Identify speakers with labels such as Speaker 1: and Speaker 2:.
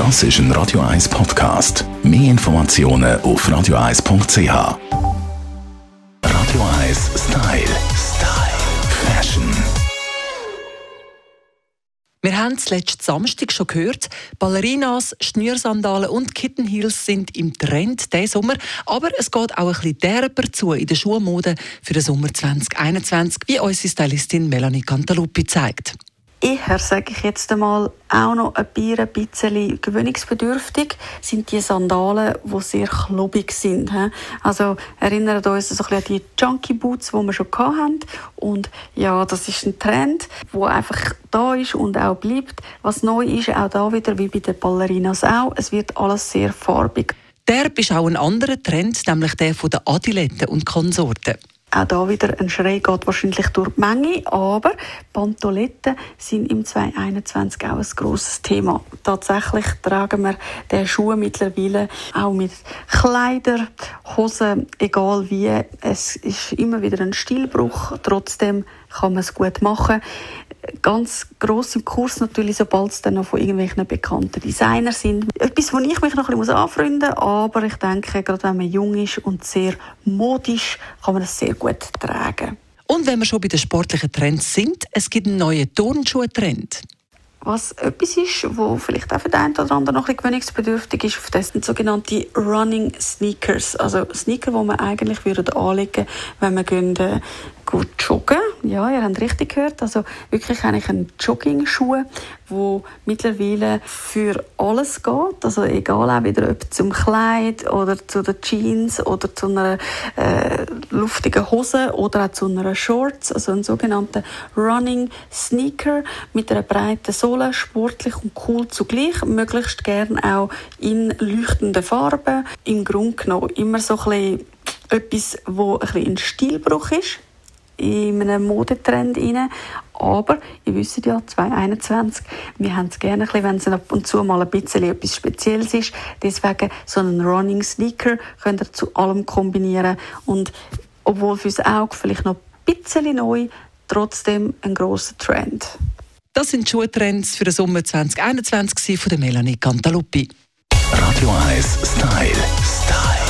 Speaker 1: Das ist ein Radio 1 Podcast. Mehr Informationen auf radio1.ch. Radio 1 Style. Style. Fashion.
Speaker 2: Wir haben es letzten Samstag schon gehört. Ballerinas, Schnürsandalen und Kittenheels sind im Trend diesen Sommer. Aber es geht auch ein bisschen derber zu in der Schuhmode für den Sommer 2021, wie unsere Stylistin Melanie Cantaluppi zeigt
Speaker 3: eher, sage ich jetzt einmal, auch noch ein bisschen gewöhnungsbedürftig sind die Sandalen, die sehr klobig sind. Also erinnert uns so ein bisschen an die Junkie Boots, die wir schon hatten. Und ja, das ist ein Trend, der einfach da ist und auch bleibt. Was neu ist, auch da wieder, wie bei den Ballerinas auch, es wird alles sehr farbig.
Speaker 2: Der ist auch ein anderer Trend, nämlich der von den Adiletten und Konsorten.
Speaker 3: Auch da wieder ein Schrei geht wahrscheinlich durch die Menge, aber Pantoletten sind im 2021 auch ein grosses Thema. Tatsächlich tragen wir den Schuh mittlerweile auch mit Kleider, Hosen, egal wie. Es ist immer wieder ein Stilbruch, trotzdem kann man es gut machen ganz gross im Kurs natürlich, sobald es dann noch von irgendwelchen bekannten Designern sind. Etwas, wo ich mich noch ein bisschen anfreunden muss, aber ich denke, gerade wenn man jung ist und sehr modisch, kann man das sehr gut tragen.
Speaker 2: Und wenn wir schon bei den sportlichen Trends sind, es gibt einen neuen Turnschuh-Trend.
Speaker 3: Was etwas ist, wo vielleicht auch für den einen oder anderen noch ein gewöhnungsbedürftig ist, das sind sogenannte Running Sneakers. Also Sneaker, die man eigentlich würde anlegen wenn man gehen, äh, gut joggen. Ja, ihr habt richtig gehört. Also wirklich eigentlich ein Jogging-Schuh, wo mittlerweile für alles geht. Also egal auch wieder ob zum Kleid oder zu den Jeans oder zu einer äh, luftigen Hose oder auch zu einer Shorts. Also ein sogenannter Running Sneaker mit einer breiten Sohle, sportlich und cool zugleich. Möglichst gern auch in leuchtenden Farben. Im Grunde genommen immer so ein bisschen etwas, wo ein ein Stilbruch ist in einem Modetrend rein. Aber ihr wisst ja, 2021, wir haben es gerne, wenn es ab und zu mal ein bisschen etwas Spezielles ist. Deswegen so einen Running Sneaker könnt ihr zu allem kombinieren. Und obwohl fürs Auge vielleicht noch ein bisschen neu, trotzdem ein grosser Trend.
Speaker 2: Das sind die Schuhtrends für den Sommer 2021 von der Melanie Cantaluppi.
Speaker 1: Radio 1 Style. Style.